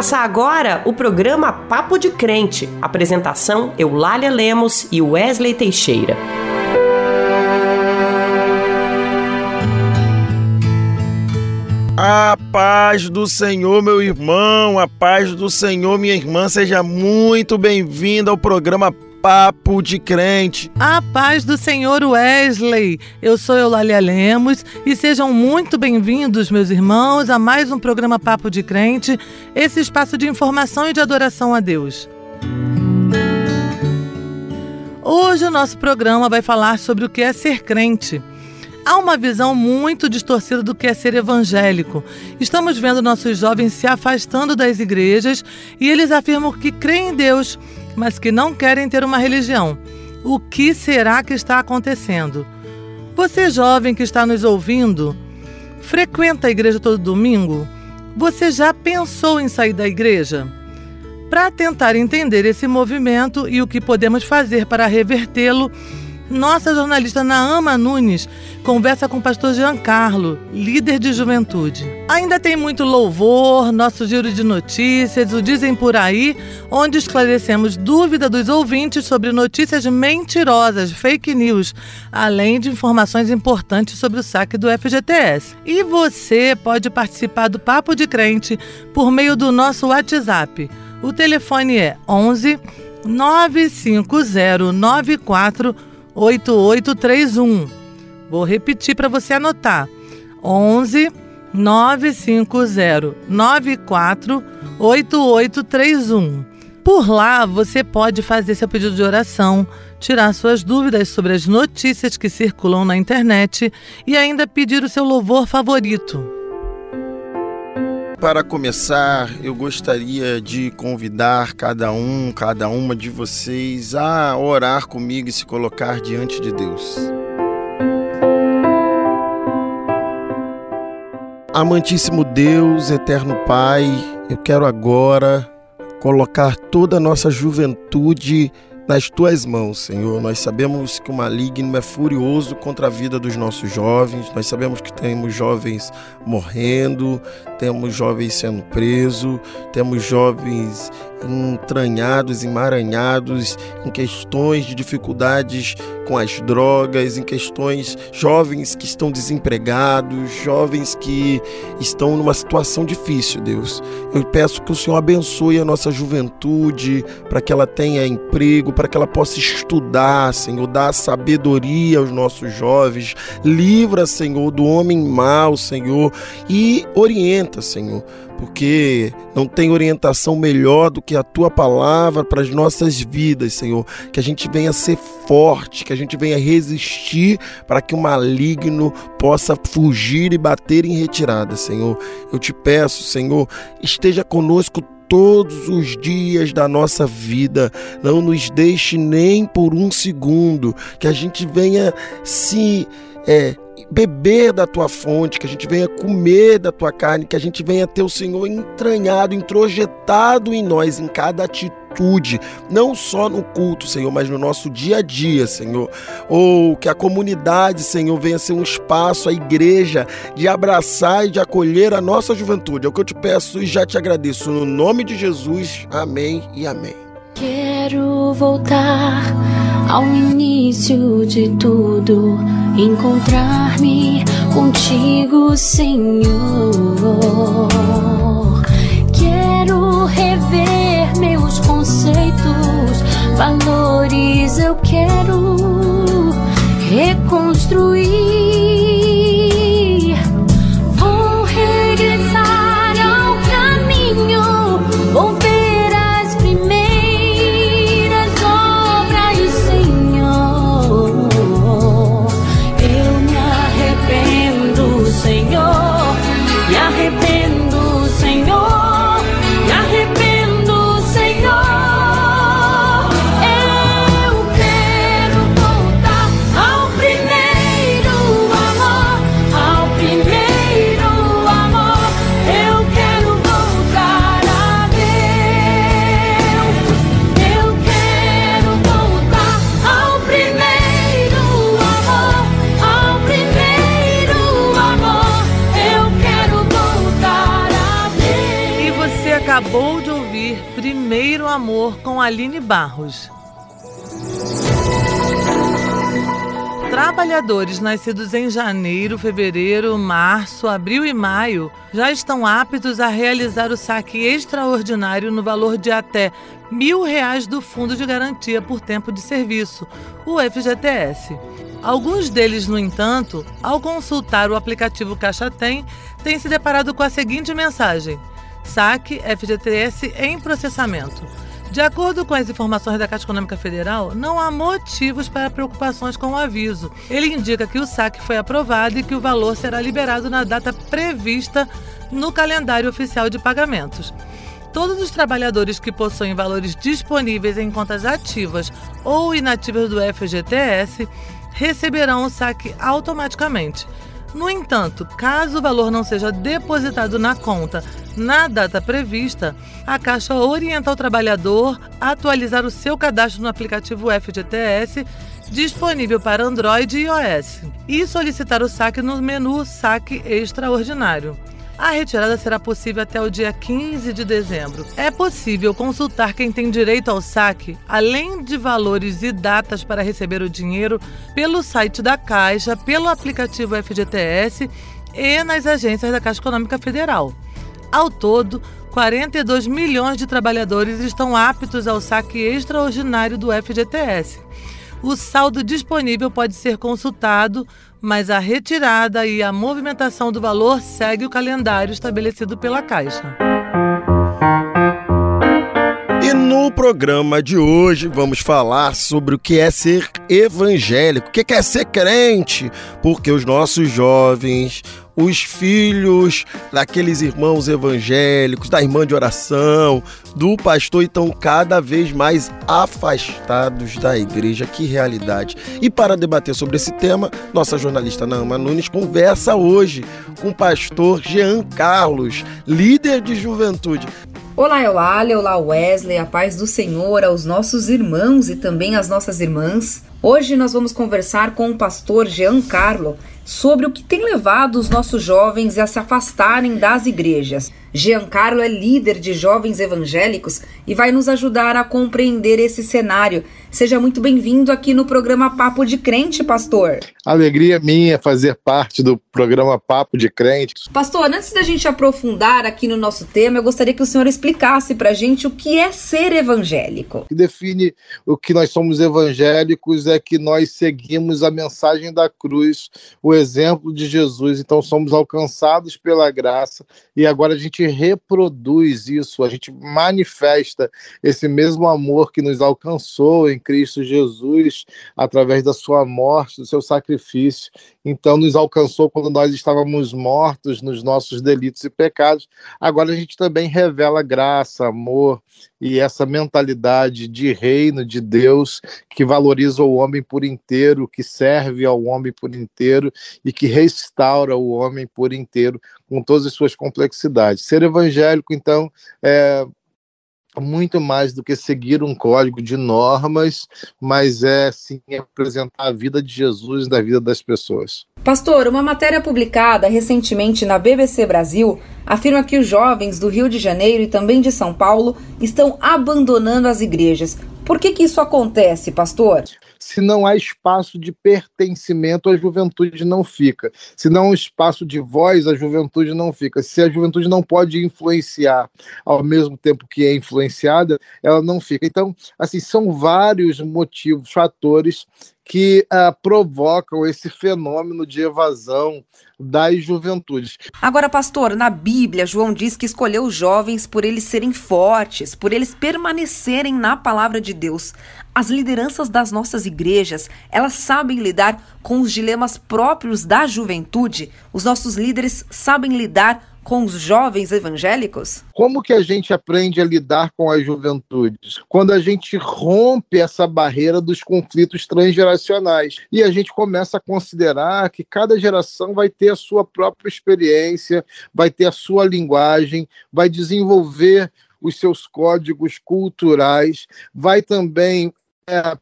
começar agora o programa Papo de Crente. Apresentação Eulália Lemos e Wesley Teixeira. A paz do Senhor, meu irmão, a paz do Senhor, minha irmã, seja muito bem-vinda ao programa Papo de Crente. A paz do Senhor Wesley. Eu sou Eulália Lemos e sejam muito bem-vindos, meus irmãos, a mais um programa Papo de Crente, esse espaço de informação e de adoração a Deus. Hoje o nosso programa vai falar sobre o que é ser crente. Há uma visão muito distorcida do que é ser evangélico. Estamos vendo nossos jovens se afastando das igrejas e eles afirmam que creem em Deus, mas que não querem ter uma religião. O que será que está acontecendo? Você, jovem que está nos ouvindo, frequenta a igreja todo domingo? Você já pensou em sair da igreja? Para tentar entender esse movimento e o que podemos fazer para revertê-lo, nossa jornalista Naama Nunes conversa com o pastor Giancarlo, líder de juventude. Ainda tem muito louvor, nosso giro de notícias, o Dizem Por Aí, onde esclarecemos dúvidas dos ouvintes sobre notícias mentirosas, fake news, além de informações importantes sobre o saque do FGTS. E você pode participar do Papo de Crente por meio do nosso WhatsApp. O telefone é 11 95094 8831. Vou repetir para você anotar. 11 950 94 8831. Por lá você pode fazer seu pedido de oração, tirar suas dúvidas sobre as notícias que circulam na internet e ainda pedir o seu louvor favorito. Para começar, eu gostaria de convidar cada um, cada uma de vocês a orar comigo e se colocar diante de Deus. Amantíssimo Deus, eterno Pai, eu quero agora colocar toda a nossa juventude nas tuas mãos, Senhor. Nós sabemos que o maligno é furioso contra a vida dos nossos jovens, nós sabemos que temos jovens morrendo, temos jovens sendo presos, temos jovens entranhados, emaranhados em questões de dificuldades com as drogas, em questões jovens que estão desempregados, jovens que estão numa situação difícil, Deus. Eu peço que o Senhor abençoe a nossa juventude para que ela tenha emprego, para que ela possa estudar, Senhor, dá sabedoria aos nossos jovens, livra, Senhor, do homem mau, Senhor, e orienta, Senhor porque não tem orientação melhor do que a tua palavra para as nossas vidas, Senhor. Que a gente venha ser forte, que a gente venha resistir para que o maligno possa fugir e bater em retirada, Senhor. Eu te peço, Senhor, esteja conosco todos os dias da nossa vida. Não nos deixe nem por um segundo, que a gente venha se é, beber da tua fonte, que a gente venha comer da tua carne, que a gente venha ter o Senhor entranhado, introjetado em nós, em cada atitude, não só no culto, Senhor, mas no nosso dia a dia, Senhor. Ou que a comunidade, Senhor, venha ser um espaço, a igreja, de abraçar e de acolher a nossa juventude. É o que eu te peço e já te agradeço. No nome de Jesus, amém e amém. Quero voltar ao início de tudo, encontrar-me contigo, Senhor. Quero rever meus conceitos, valores, eu quero reconstruir. Aline Barros. Trabalhadores nascidos em janeiro, fevereiro, março, abril e maio já estão aptos a realizar o saque extraordinário no valor de até mil reais do Fundo de Garantia por Tempo de Serviço, o FGTS. Alguns deles, no entanto, ao consultar o aplicativo Caixa Tem, têm se deparado com a seguinte mensagem: Saque FGTS em processamento. De acordo com as informações da Caixa Econômica Federal, não há motivos para preocupações com o aviso. Ele indica que o saque foi aprovado e que o valor será liberado na data prevista no calendário oficial de pagamentos. Todos os trabalhadores que possuem valores disponíveis em contas ativas ou inativas do FGTS receberão o saque automaticamente. No entanto, caso o valor não seja depositado na conta na data prevista, a Caixa orienta o trabalhador a atualizar o seu cadastro no aplicativo FGTS disponível para Android e iOS e solicitar o saque no menu Saque Extraordinário. A retirada será possível até o dia 15 de dezembro. É possível consultar quem tem direito ao saque, além de valores e datas para receber o dinheiro, pelo site da Caixa, pelo aplicativo FGTS e nas agências da Caixa Econômica Federal. Ao todo, 42 milhões de trabalhadores estão aptos ao saque extraordinário do FGTS. O saldo disponível pode ser consultado mas a retirada e a movimentação do valor segue o calendário estabelecido pela Caixa. E no programa de hoje vamos falar sobre o que é ser evangélico, o que é ser crente, porque os nossos jovens, os filhos daqueles irmãos evangélicos, da irmã de oração, do pastor estão cada vez mais afastados da igreja. Que realidade! E para debater sobre esse tema, nossa jornalista Naama Nunes conversa hoje com o pastor Jean Carlos, líder de juventude. Olá, Eulália, olá Wesley, a paz do Senhor aos nossos irmãos e também às nossas irmãs. Hoje nós vamos conversar com o pastor Jean Carlo sobre o que tem levado os nossos jovens a se afastarem das igrejas. Giancarlo é líder de jovens evangélicos e vai nos ajudar a compreender esse cenário. Seja muito bem-vindo aqui no programa Papo de Crente, pastor. Alegria minha fazer parte do programa Papo de Crente. Pastor, antes da gente aprofundar aqui no nosso tema, eu gostaria que o senhor explicasse para a gente o que é ser evangélico. O que define o que nós somos evangélicos é que nós seguimos a mensagem da cruz, o exemplo de Jesus. Então somos alcançados pela graça e agora a gente gente reproduz isso, a gente manifesta esse mesmo amor que nos alcançou em Cristo Jesus através da sua morte, do seu sacrifício. Então, nos alcançou quando nós estávamos mortos nos nossos delitos e pecados. Agora a gente também revela graça, amor e essa mentalidade de reino de Deus que valoriza o homem por inteiro, que serve ao homem por inteiro e que restaura o homem por inteiro com todas as suas complexidades. Ser evangélico, então, é muito mais do que seguir um código de normas, mas é sim apresentar a vida de Jesus na vida das pessoas. Pastor, uma matéria publicada recentemente na BBC Brasil afirma que os jovens do Rio de Janeiro e também de São Paulo estão abandonando as igrejas. Por que, que isso acontece, pastor? Se não há espaço de pertencimento, a juventude não fica. Se não há um espaço de voz, a juventude não fica. Se a juventude não pode influenciar ao mesmo tempo que é influenciada, ela não fica. Então, assim, são vários motivos, fatores que uh, provocam esse fenômeno de evasão das juventudes. Agora, pastor, na Bíblia, João diz que escolheu os jovens por eles serem fortes, por eles permanecerem na palavra de Deus. As lideranças das nossas igrejas, elas sabem lidar com os dilemas próprios da juventude? Os nossos líderes sabem lidar com os jovens evangélicos? Como que a gente aprende a lidar com as juventudes? Quando a gente rompe essa barreira dos conflitos transgeracionais e a gente começa a considerar que cada geração vai ter a sua própria experiência, vai ter a sua linguagem, vai desenvolver os seus códigos culturais, vai também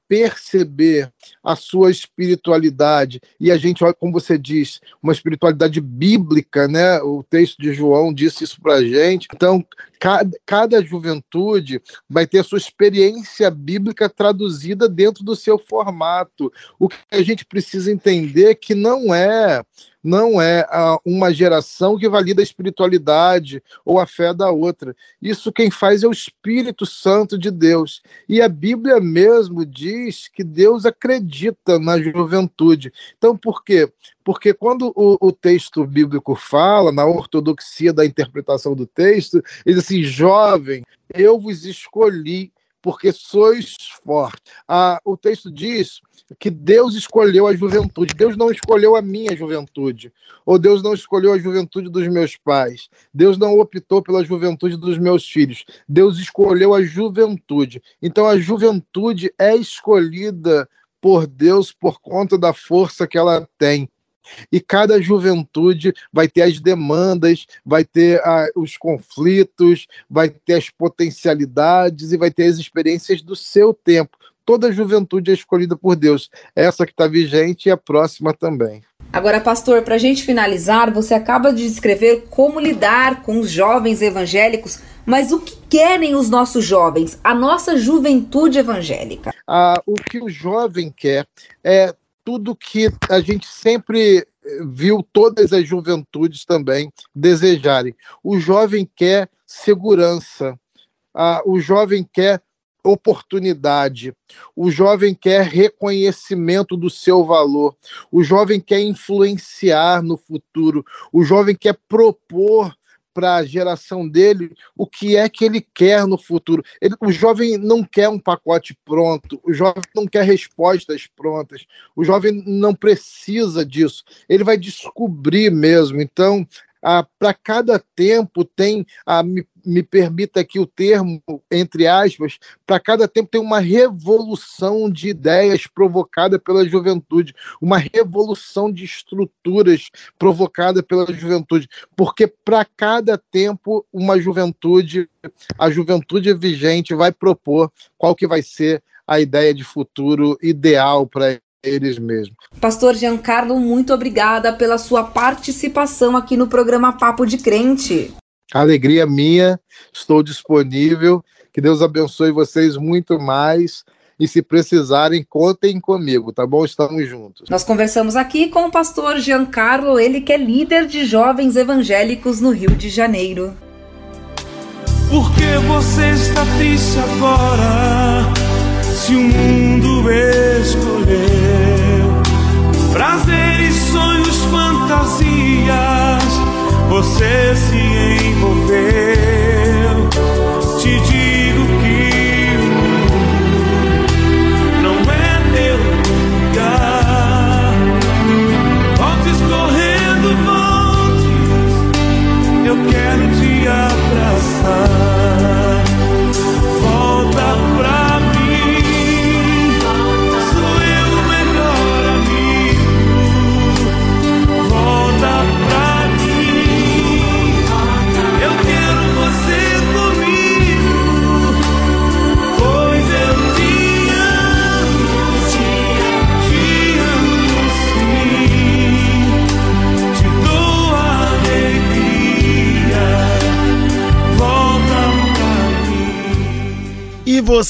perceber a sua espiritualidade. E a gente olha como você diz uma espiritualidade bíblica né? O texto de João disse isso para gente. Então cada, cada juventude vai ter a sua experiência bíblica traduzida dentro do seu formato. O que a gente precisa entender é que não é não é uma geração que valida a espiritualidade ou a fé da outra. Isso quem faz é o Espírito Santo de Deus. E a Bíblia mesmo diz que Deus acredita na juventude. Então, por quê? Porque quando o, o texto bíblico fala, na ortodoxia da interpretação do texto, ele diz assim: jovem, eu vos escolhi porque sois fortes. Ah, o texto diz que Deus escolheu a juventude. Deus não escolheu a minha juventude. Ou Deus não escolheu a juventude dos meus pais. Deus não optou pela juventude dos meus filhos. Deus escolheu a juventude. Então a juventude é escolhida por Deus por conta da força que ela tem. E cada juventude vai ter as demandas, vai ter ah, os conflitos, vai ter as potencialidades e vai ter as experiências do seu tempo toda juventude é escolhida por Deus. Essa que está vigente e a próxima também. Agora, pastor, para a gente finalizar, você acaba de descrever como lidar com os jovens evangélicos, mas o que querem os nossos jovens, a nossa juventude evangélica? Ah, o que o jovem quer é tudo que a gente sempre viu todas as juventudes também desejarem. O jovem quer segurança, ah, o jovem quer oportunidade. O jovem quer reconhecimento do seu valor. O jovem quer influenciar no futuro. O jovem quer propor para a geração dele o que é que ele quer no futuro. Ele, o jovem não quer um pacote pronto, o jovem não quer respostas prontas, o jovem não precisa disso. Ele vai descobrir mesmo. Então, ah, para cada tempo tem, ah, me, me permita aqui o termo, entre aspas, para cada tempo tem uma revolução de ideias provocada pela juventude, uma revolução de estruturas provocada pela juventude, porque para cada tempo uma juventude, a juventude vigente vai propor qual que vai ser a ideia de futuro ideal para eles mesmos. Pastor Giancarlo, muito obrigada pela sua participação aqui no programa Papo de Crente. Alegria minha, estou disponível. Que Deus abençoe vocês muito mais. E se precisarem, contem comigo, tá bom? Estamos juntos. Nós conversamos aqui com o pastor Giancarlo, ele que é líder de jovens evangélicos no Rio de Janeiro. Por que você está triste agora? Se o mundo escolheu prazeres, sonhos, fantasias, você se envolveu. Te digo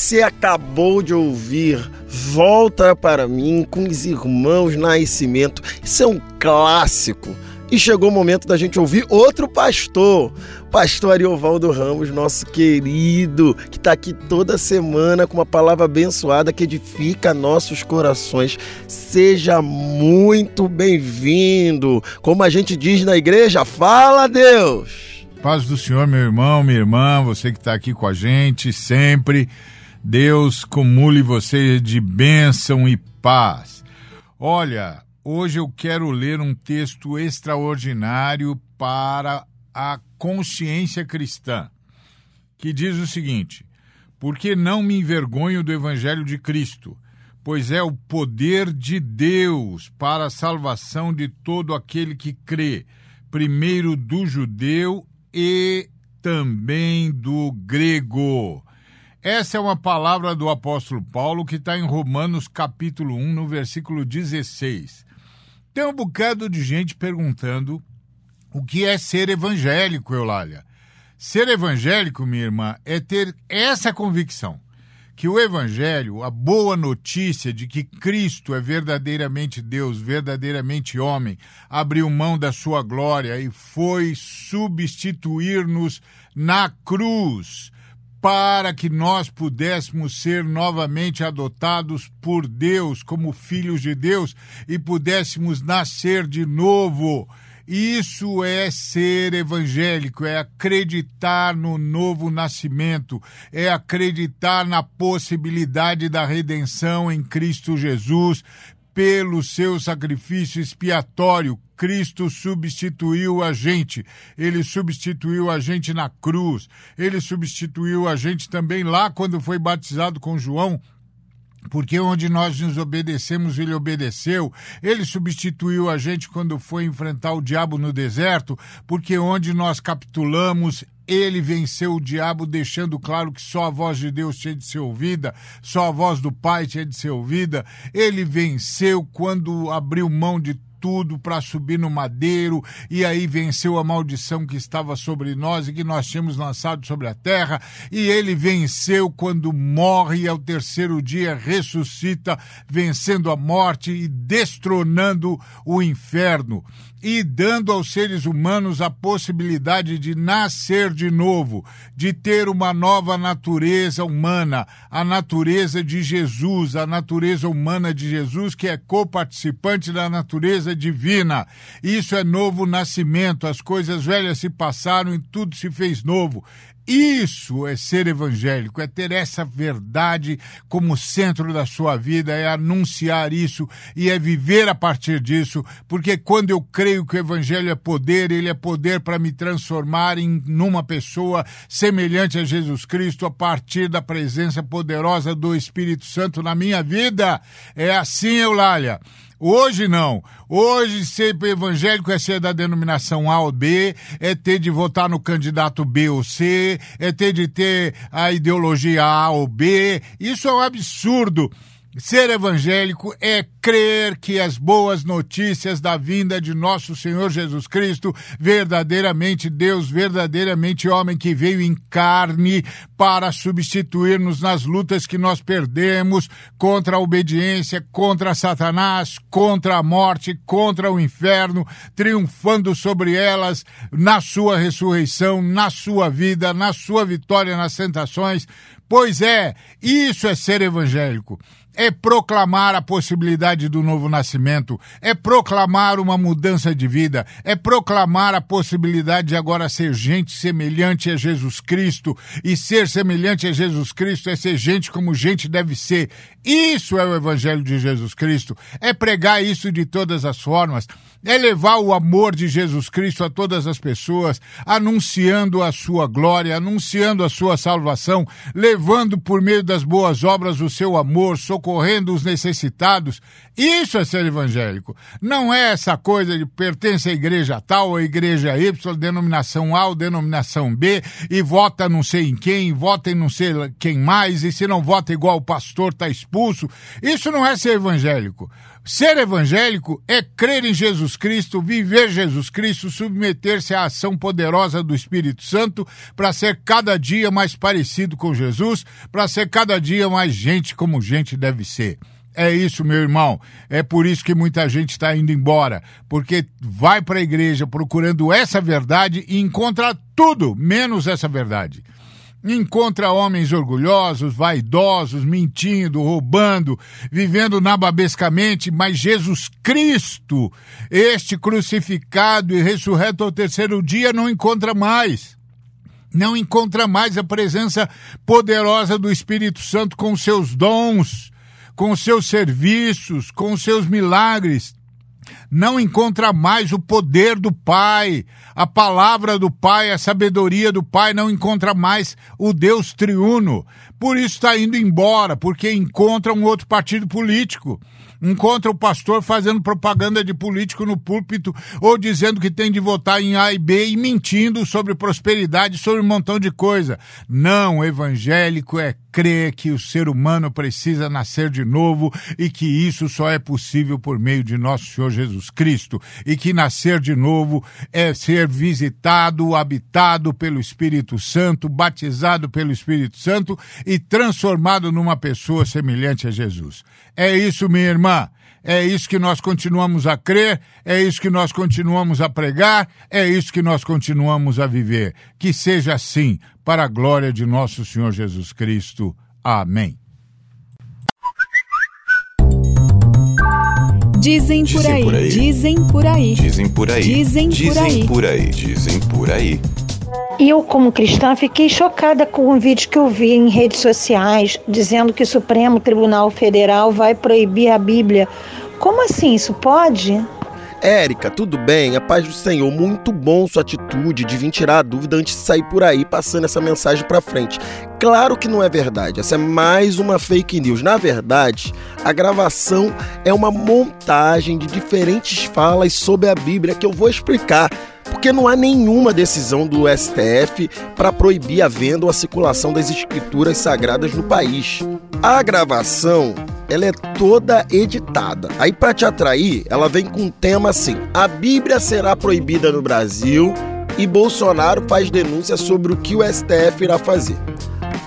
você acabou de ouvir Volta para mim com os irmãos Nascimento. Isso é um clássico. E chegou o momento da gente ouvir outro pastor, pastor Ariovaldo Ramos, nosso querido, que está aqui toda semana com uma palavra abençoada que edifica nossos corações. Seja muito bem-vindo. Como a gente diz na igreja, fala Deus! Paz do Senhor, meu irmão, minha irmã, você que está aqui com a gente sempre. Deus comule você de bênção e paz. Olha, hoje eu quero ler um texto extraordinário para a consciência cristã, que diz o seguinte: Porque não me envergonho do evangelho de Cristo, pois é o poder de Deus para a salvação de todo aquele que crê, primeiro do judeu e também do grego. Essa é uma palavra do apóstolo Paulo que está em Romanos capítulo 1, no versículo 16. Tem um bocado de gente perguntando o que é ser evangélico, Eulália. Ser evangélico, minha irmã, é ter essa convicção que o Evangelho, a boa notícia de que Cristo é verdadeiramente Deus, verdadeiramente homem, abriu mão da sua glória e foi substituir-nos na cruz para que nós pudéssemos ser novamente adotados por Deus como filhos de Deus e pudéssemos nascer de novo. Isso é ser evangélico, é acreditar no novo nascimento, é acreditar na possibilidade da redenção em Cristo Jesus. Pelo seu sacrifício expiatório, Cristo substituiu a gente. Ele substituiu a gente na cruz. Ele substituiu a gente também lá quando foi batizado com João porque onde nós nos obedecemos, ele obedeceu. Ele substituiu a gente quando foi enfrentar o diabo no deserto, porque onde nós capitulamos, ele venceu o diabo, deixando claro que só a voz de Deus tinha de ser ouvida, só a voz do Pai tinha de ser ouvida. Ele venceu quando abriu mão de tudo para subir no madeiro e aí venceu a maldição que estava sobre nós e que nós tínhamos lançado sobre a terra. E ele venceu quando morre e ao terceiro dia ressuscita, vencendo a morte e destronando o inferno e dando aos seres humanos a possibilidade de nascer de novo, de ter uma nova natureza humana, a natureza de Jesus, a natureza humana de Jesus, que é coparticipante da natureza divina. Isso é novo nascimento, as coisas velhas se passaram e tudo se fez novo. Isso é ser evangélico, é ter essa verdade como centro da sua vida, é anunciar isso e é viver a partir disso, porque quando eu creio que o evangelho é poder, ele é poder para me transformar em numa pessoa semelhante a Jesus Cristo a partir da presença poderosa do Espírito Santo na minha vida. É assim, Eulália. Hoje não. Hoje ser evangélico é ser da denominação A ou B, é ter de votar no candidato B ou C, é ter de ter a ideologia A ou B. Isso é um absurdo. Ser evangélico é crer que as boas notícias da vinda de nosso Senhor Jesus Cristo, verdadeiramente Deus, verdadeiramente homem que veio em carne para substituir-nos nas lutas que nós perdemos contra a obediência, contra Satanás, contra a morte, contra o inferno, triunfando sobre elas na sua ressurreição, na sua vida, na sua vitória nas tentações. Pois é, isso é ser evangélico é proclamar a possibilidade do novo nascimento, é proclamar uma mudança de vida, é proclamar a possibilidade de agora ser gente semelhante a Jesus Cristo. E ser semelhante a Jesus Cristo é ser gente como gente deve ser. Isso é o Evangelho de Jesus Cristo. É pregar isso de todas as formas é levar o amor de Jesus Cristo a todas as pessoas, anunciando a sua glória, anunciando a sua salvação, levando por meio das boas obras o seu amor, socorrendo os necessitados. Isso é ser evangélico. Não é essa coisa de pertence à igreja tal ou igreja Y, denominação A ou denominação B, e vota não sei em quem, vota em não sei quem mais, e se não vota igual o pastor está expulso. Isso não é ser evangélico. Ser evangélico é crer em Jesus Cristo, viver Jesus Cristo, submeter-se à ação poderosa do Espírito Santo para ser cada dia mais parecido com Jesus, para ser cada dia mais gente como gente deve ser. É isso, meu irmão. É por isso que muita gente está indo embora, porque vai para a igreja procurando essa verdade e encontra tudo menos essa verdade encontra homens orgulhosos, vaidosos, mentindo, roubando, vivendo nababescamente, mas Jesus Cristo, este crucificado e ressurreto ao terceiro dia, não encontra mais. Não encontra mais a presença poderosa do Espírito Santo com seus dons, com seus serviços, com seus milagres não encontra mais o poder do Pai, a palavra do Pai, a sabedoria do Pai, não encontra mais o Deus triuno. Por isso está indo embora, porque encontra um outro partido político encontra o pastor fazendo propaganda de político no púlpito ou dizendo que tem de votar em A e B e mentindo sobre prosperidade, sobre um montão de coisa. Não, evangélico é crer que o ser humano precisa nascer de novo e que isso só é possível por meio de nosso Senhor Jesus Cristo e que nascer de novo é ser visitado, habitado pelo Espírito Santo, batizado pelo Espírito Santo e transformado numa pessoa semelhante a Jesus. É isso, minha irmã. É isso que nós continuamos a crer, é isso que nós continuamos a pregar, é isso que nós continuamos a viver. Que seja assim, para a glória de nosso Senhor Jesus Cristo. Amém. Dizem por Dizem aí, por aí. dizem por aí. Dizem por aí. Dizem por aí. por aí. Dizem por aí. Eu, como cristã, fiquei chocada com um vídeo que eu vi em redes sociais dizendo que o Supremo Tribunal Federal vai proibir a Bíblia. Como assim? Isso pode? Érica, tudo bem? A paz do Senhor, muito bom sua atitude de vir tirar a dúvida antes de sair por aí passando essa mensagem pra frente. Claro que não é verdade, essa é mais uma fake news. Na verdade, a gravação é uma montagem de diferentes falas sobre a Bíblia que eu vou explicar. Porque não há nenhuma decisão do STF para proibir a venda ou a circulação das escrituras sagradas no país. A gravação ela é toda editada. Aí para te atrair, ela vem com um tema assim: a Bíblia será proibida no Brasil e Bolsonaro faz denúncia sobre o que o STF irá fazer.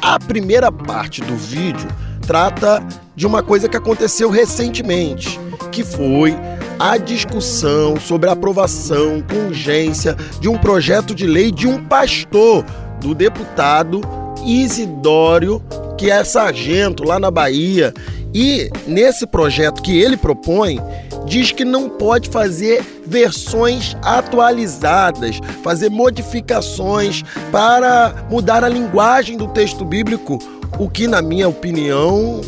A primeira parte do vídeo trata de uma coisa que aconteceu recentemente, que foi a discussão sobre a aprovação com urgência de um projeto de lei de um pastor, do deputado Isidório, que é sargento lá na Bahia. E nesse projeto que ele propõe, diz que não pode fazer versões atualizadas, fazer modificações para mudar a linguagem do texto bíblico, o que, na minha opinião,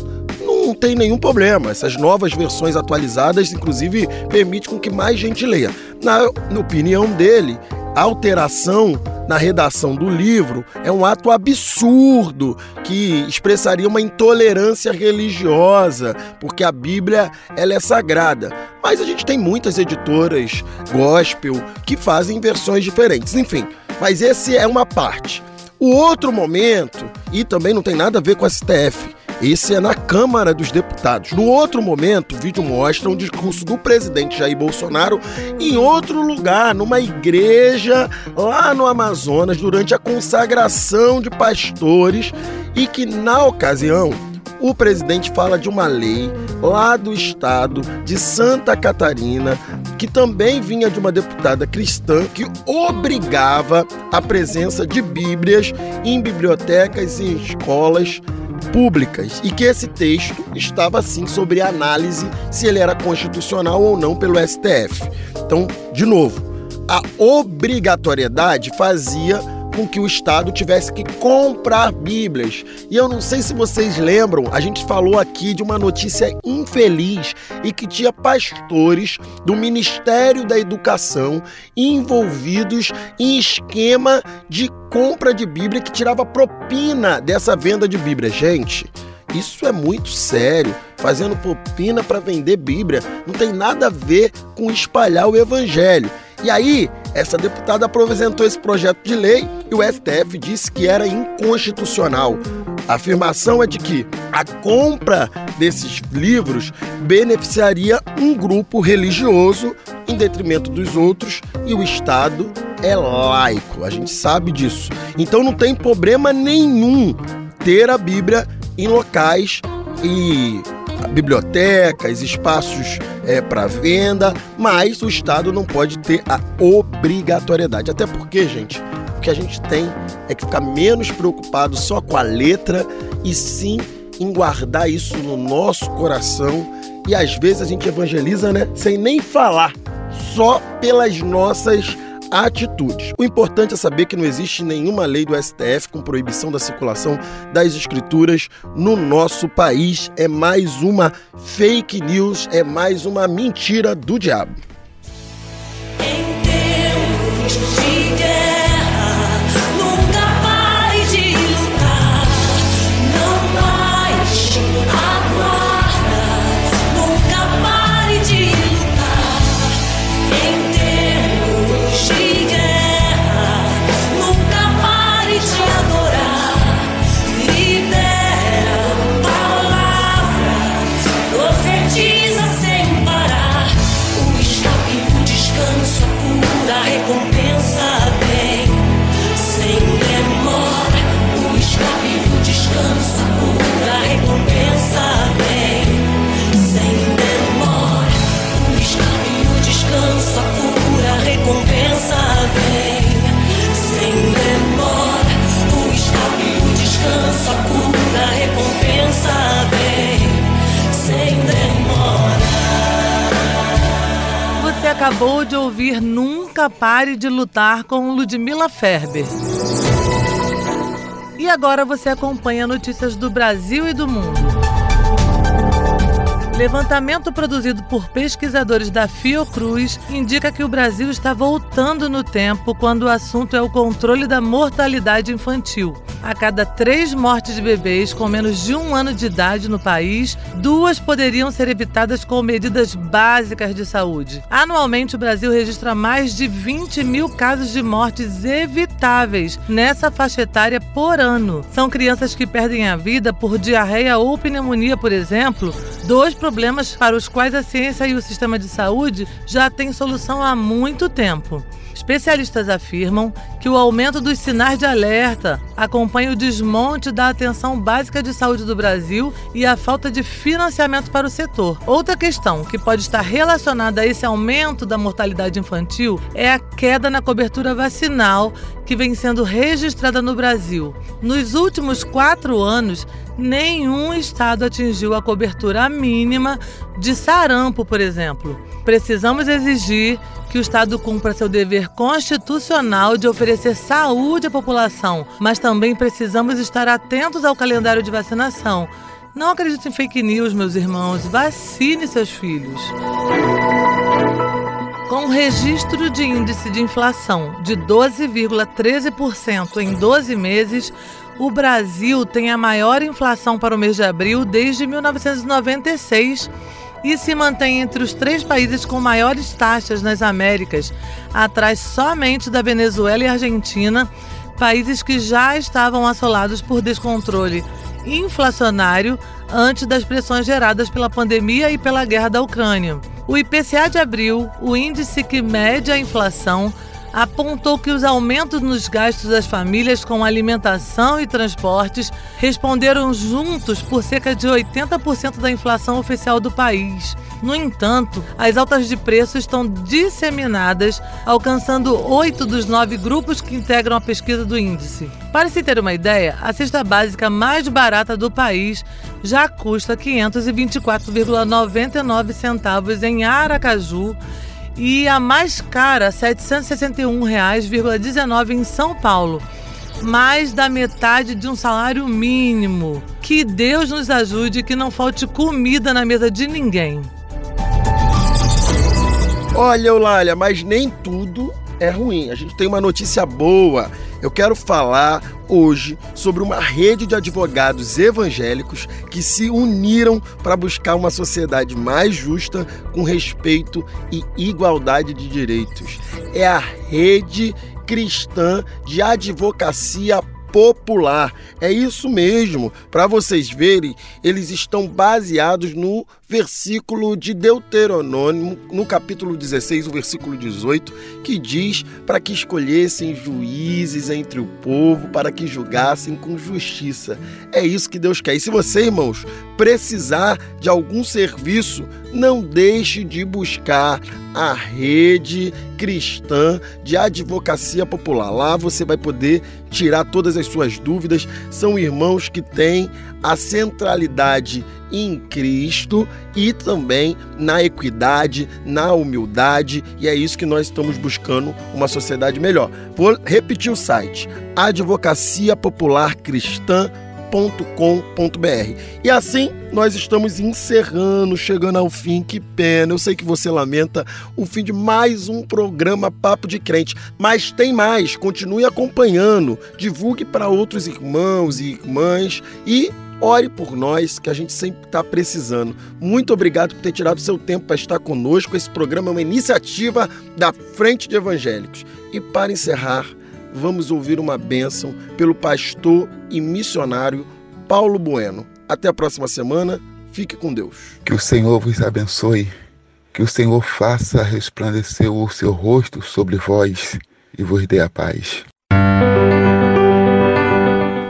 tem nenhum problema. Essas novas versões atualizadas, inclusive, permitem com que mais gente leia. Na, na opinião dele, a alteração na redação do livro é um ato absurdo que expressaria uma intolerância religiosa, porque a Bíblia ela é sagrada. Mas a gente tem muitas editoras gospel que fazem versões diferentes. Enfim, mas esse é uma parte. O outro momento, e também não tem nada a ver com a STF, esse é na Câmara dos Deputados. No outro momento, o vídeo mostra um discurso do presidente Jair Bolsonaro em outro lugar, numa igreja lá no Amazonas, durante a consagração de pastores, e que na ocasião o presidente fala de uma lei lá do estado de Santa Catarina, que também vinha de uma deputada cristã que obrigava a presença de Bíblias em bibliotecas e escolas públicas e que esse texto estava sim sobre análise se ele era constitucional ou não pelo STF. Então, de novo, a obrigatoriedade fazia com que o Estado tivesse que comprar Bíblias. E eu não sei se vocês lembram, a gente falou aqui de uma notícia infeliz e que tinha pastores do Ministério da Educação envolvidos em esquema de compra de Bíblia que tirava propina dessa venda de Bíblia. Gente, isso é muito sério. Fazendo propina para vender Bíblia não tem nada a ver com espalhar o Evangelho. E aí, essa deputada apresentou esse projeto de lei e o STF disse que era inconstitucional. A afirmação é de que a compra desses livros beneficiaria um grupo religioso em detrimento dos outros e o Estado é laico. A gente sabe disso. Então não tem problema nenhum ter a Bíblia em locais e bibliotecas, espaços é, para venda, mas o Estado não pode ter a obrigatoriedade. Até porque, gente, o que a gente tem é que ficar menos preocupado só com a letra e sim em guardar isso no nosso coração. E às vezes a gente evangeliza, né, sem nem falar, só pelas nossas atitudes. O importante é saber que não existe nenhuma lei do STF com proibição da circulação das escrituras no nosso país. É mais uma fake news, é mais uma mentira do diabo. Acabou de ouvir Nunca Pare de Lutar com Ludmila Ferber. E agora você acompanha notícias do Brasil e do mundo. Levantamento produzido por pesquisadores da Fiocruz indica que o Brasil está voltando no tempo quando o assunto é o controle da mortalidade infantil. A cada três mortes de bebês com menos de um ano de idade no país, duas poderiam ser evitadas com medidas básicas de saúde. Anualmente, o Brasil registra mais de 20 mil casos de mortes evitáveis nessa faixa etária por ano. São crianças que perdem a vida por diarreia ou pneumonia, por exemplo, dois problemas para os quais a ciência e o sistema de saúde já têm solução há muito tempo. Especialistas afirmam que o aumento dos sinais de alerta acompanha o desmonte da atenção básica de saúde do Brasil e a falta de financiamento para o setor. Outra questão que pode estar relacionada a esse aumento da mortalidade infantil é a queda na cobertura vacinal que vem sendo registrada no Brasil. Nos últimos quatro anos, nenhum estado atingiu a cobertura mínima de sarampo, por exemplo. Precisamos exigir que o Estado cumpra seu dever constitucional de oferecer saúde à população, mas também precisamos estar atentos ao calendário de vacinação. Não acredite em fake news, meus irmãos. Vacine seus filhos. Com o registro de índice de inflação de 12,13% em 12 meses, o Brasil tem a maior inflação para o mês de abril desde 1996 e se mantém entre os três países com maiores taxas nas Américas, atrás somente da Venezuela e Argentina, países que já estavam assolados por descontrole inflacionário antes das pressões geradas pela pandemia e pela guerra da Ucrânia. O IPCA de abril, o índice que mede a inflação, apontou que os aumentos nos gastos das famílias com alimentação e transportes responderam juntos por cerca de 80% da inflação oficial do país. No entanto, as altas de preço estão disseminadas, alcançando oito dos nove grupos que integram a pesquisa do índice. Para se ter uma ideia, a cesta básica mais barata do país já custa R$ 524,99 centavos em Aracaju e a mais cara, R$ 761,19 em São Paulo. Mais da metade de um salário mínimo. Que Deus nos ajude que não falte comida na mesa de ninguém. Olha, Eulália, mas nem tudo é ruim. A gente tem uma notícia boa. Eu quero falar hoje sobre uma rede de advogados evangélicos que se uniram para buscar uma sociedade mais justa, com respeito e igualdade de direitos. É a Rede Cristã de Advocacia Popular. É isso mesmo. Para vocês verem, eles estão baseados no versículo de Deuteronômio, no capítulo 16, o versículo 18, que diz para que escolhessem juízes entre o povo, para que julgassem com justiça. É isso que Deus quer. E se você, irmãos, precisar de algum serviço, não deixe de buscar a rede cristã de advocacia popular. Lá você vai poder tirar todas as suas dúvidas. São irmãos que têm a centralidade em Cristo e também na equidade, na humildade, e é isso que nós estamos buscando uma sociedade melhor. Vou repetir o site: Advocacia Popular Cristã com.br. E assim nós estamos encerrando, chegando ao fim. Que pena, eu sei que você lamenta o fim de mais um programa Papo de Crente, mas tem mais. Continue acompanhando, divulgue para outros irmãos e irmãs e ore por nós, que a gente sempre está precisando. Muito obrigado por ter tirado seu tempo para estar conosco. Esse programa é uma iniciativa da Frente de Evangélicos. E para encerrar, vamos ouvir uma bênção pelo pastor e missionário Paulo Bueno. Até a próxima semana. Fique com Deus. Que o Senhor vos abençoe. Que o Senhor faça resplandecer o seu rosto sobre vós e vos dê a paz.